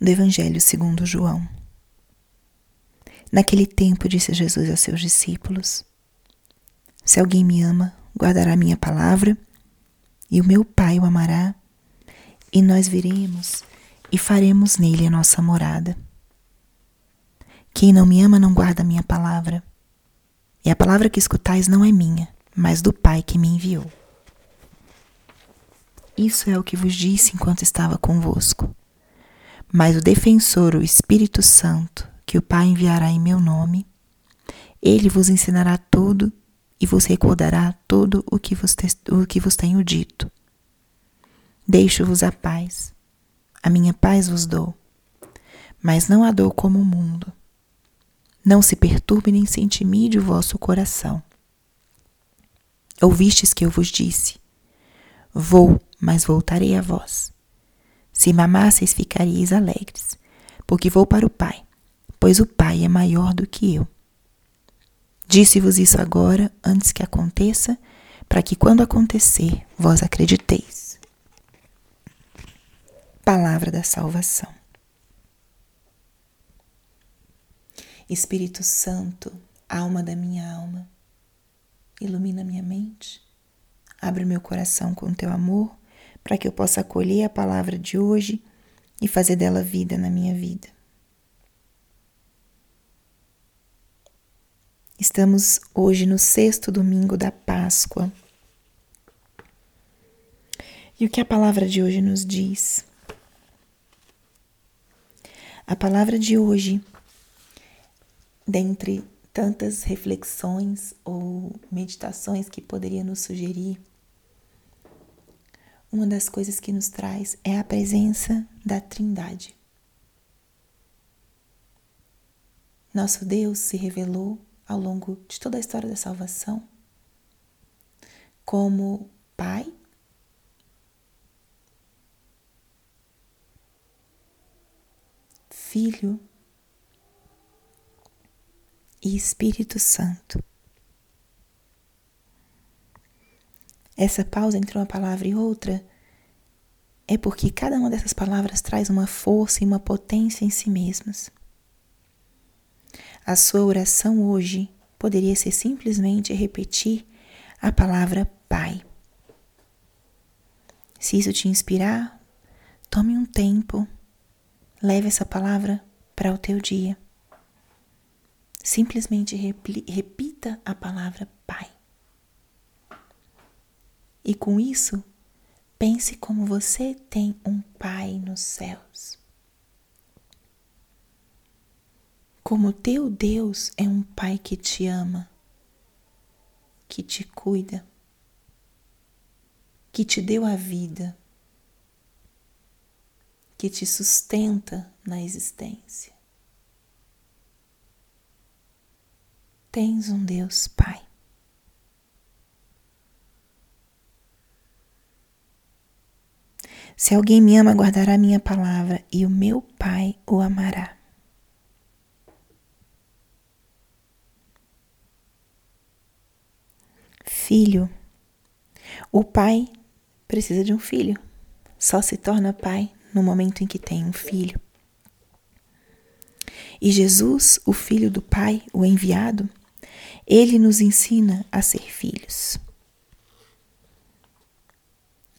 do Evangelho segundo João. Naquele tempo disse Jesus a seus discípulos: Se alguém me ama, guardará minha palavra, e o meu Pai o amará, e nós viremos e faremos nele a nossa morada. Quem não me ama não guarda minha palavra, e a palavra que escutais não é minha, mas do Pai que me enviou. Isso é o que vos disse enquanto estava convosco. Mas o defensor, o Espírito Santo, que o Pai enviará em meu nome, ele vos ensinará tudo e vos recordará tudo o que vos, o que vos tenho dito. Deixo-vos a paz, a minha paz vos dou, mas não a dou como o mundo. Não se perturbe nem se intimide o vosso coração. Ouvistes que eu vos disse: Vou, mas voltarei a vós. Se me amasseis, ficaríeis alegres, porque vou para o Pai, pois o Pai é maior do que eu. Disse-vos isso agora, antes que aconteça, para que quando acontecer, vós acrediteis. Palavra da salvação. Espírito Santo, alma da minha alma, ilumina minha mente, abre meu coração com teu amor, para que eu possa acolher a palavra de hoje e fazer dela vida na minha vida. Estamos hoje no sexto domingo da Páscoa. E o que a palavra de hoje nos diz? A palavra de hoje dentre tantas reflexões ou meditações que poderia nos sugerir, uma das coisas que nos traz é a presença da Trindade. Nosso Deus se revelou ao longo de toda a história da salvação como Pai, Filho e Espírito Santo. Essa pausa entre uma palavra e outra é porque cada uma dessas palavras traz uma força e uma potência em si mesmas. A sua oração hoje poderia ser simplesmente repetir a palavra Pai. Se isso te inspirar, tome um tempo, leve essa palavra para o teu dia. Simplesmente repita a palavra Pai. E com isso, pense como você tem um Pai nos céus. Como teu Deus é um Pai que te ama, que te cuida, que te deu a vida, que te sustenta na existência. tens um Deus Pai. Se alguém me ama, guardará minha palavra, e o meu Pai o amará. Filho. O pai precisa de um filho. Só se torna pai no momento em que tem um filho. E Jesus, o filho do Pai, o enviado, ele nos ensina a ser filhos.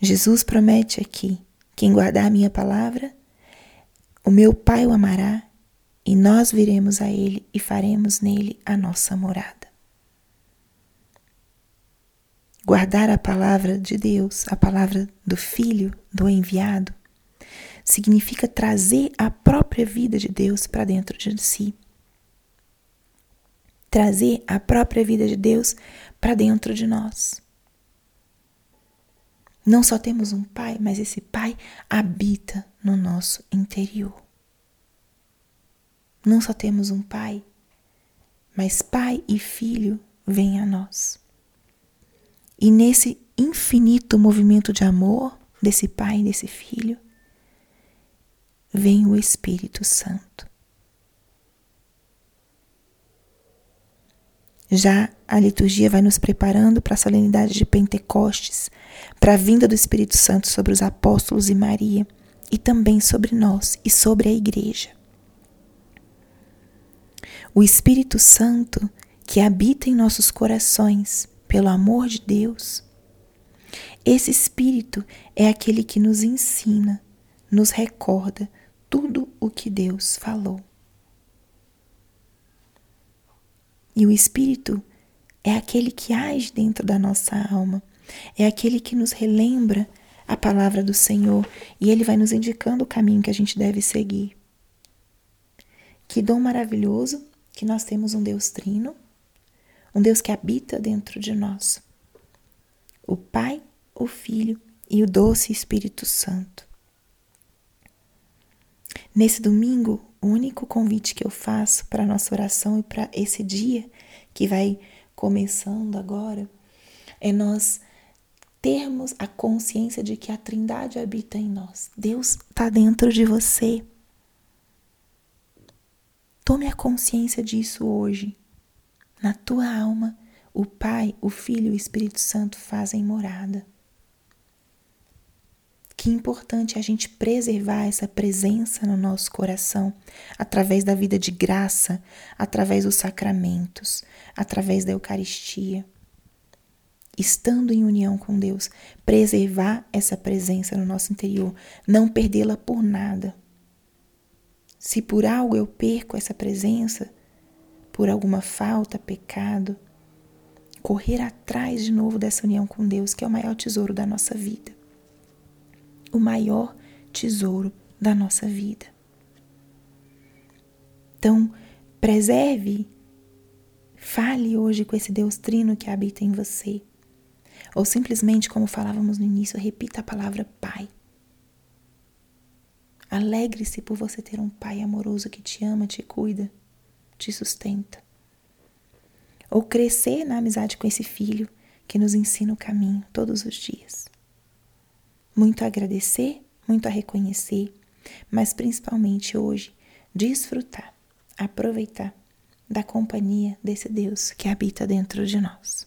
Jesus promete aqui: quem guardar minha palavra, o meu Pai o amará, e nós viremos a ele e faremos nele a nossa morada. Guardar a palavra de Deus, a palavra do Filho, do enviado, significa trazer a própria vida de Deus para dentro de si trazer a própria vida de Deus para dentro de nós. Não só temos um Pai, mas esse Pai habita no nosso interior. Não só temos um Pai, mas Pai e Filho vêm a nós. E nesse infinito movimento de amor desse Pai e desse Filho, vem o Espírito Santo. Já a liturgia vai nos preparando para a solenidade de Pentecostes, para a vinda do Espírito Santo sobre os apóstolos e Maria, e também sobre nós e sobre a igreja. O Espírito Santo que habita em nossos corações pelo amor de Deus, esse Espírito é aquele que nos ensina, nos recorda tudo o que Deus falou. E o Espírito é aquele que age dentro da nossa alma, é aquele que nos relembra a palavra do Senhor e ele vai nos indicando o caminho que a gente deve seguir. Que dom maravilhoso que nós temos um Deus trino, um Deus que habita dentro de nós. O Pai, o Filho e o doce Espírito Santo. Nesse domingo, o único convite que eu faço para a nossa oração e para esse dia que vai começando agora é nós termos a consciência de que a Trindade habita em nós. Deus está dentro de você. Tome a consciência disso hoje. Na tua alma, o Pai, o Filho e o Espírito Santo fazem morada. Que importante a gente preservar essa presença no nosso coração através da vida de graça, através dos sacramentos, através da Eucaristia estando em união com Deus, preservar essa presença no nosso interior, não perdê-la por nada. Se por algo eu perco essa presença, por alguma falta, pecado, correr atrás de novo dessa união com Deus, que é o maior tesouro da nossa vida. O maior tesouro da nossa vida. Então, preserve, fale hoje com esse Deus trino que habita em você. Ou simplesmente, como falávamos no início, repita a palavra Pai. Alegre-se por você ter um Pai amoroso que te ama, te cuida, te sustenta. Ou crescer na amizade com esse filho que nos ensina o caminho todos os dias. Muito a agradecer, muito a reconhecer, mas principalmente hoje, desfrutar, aproveitar da companhia desse Deus que habita dentro de nós.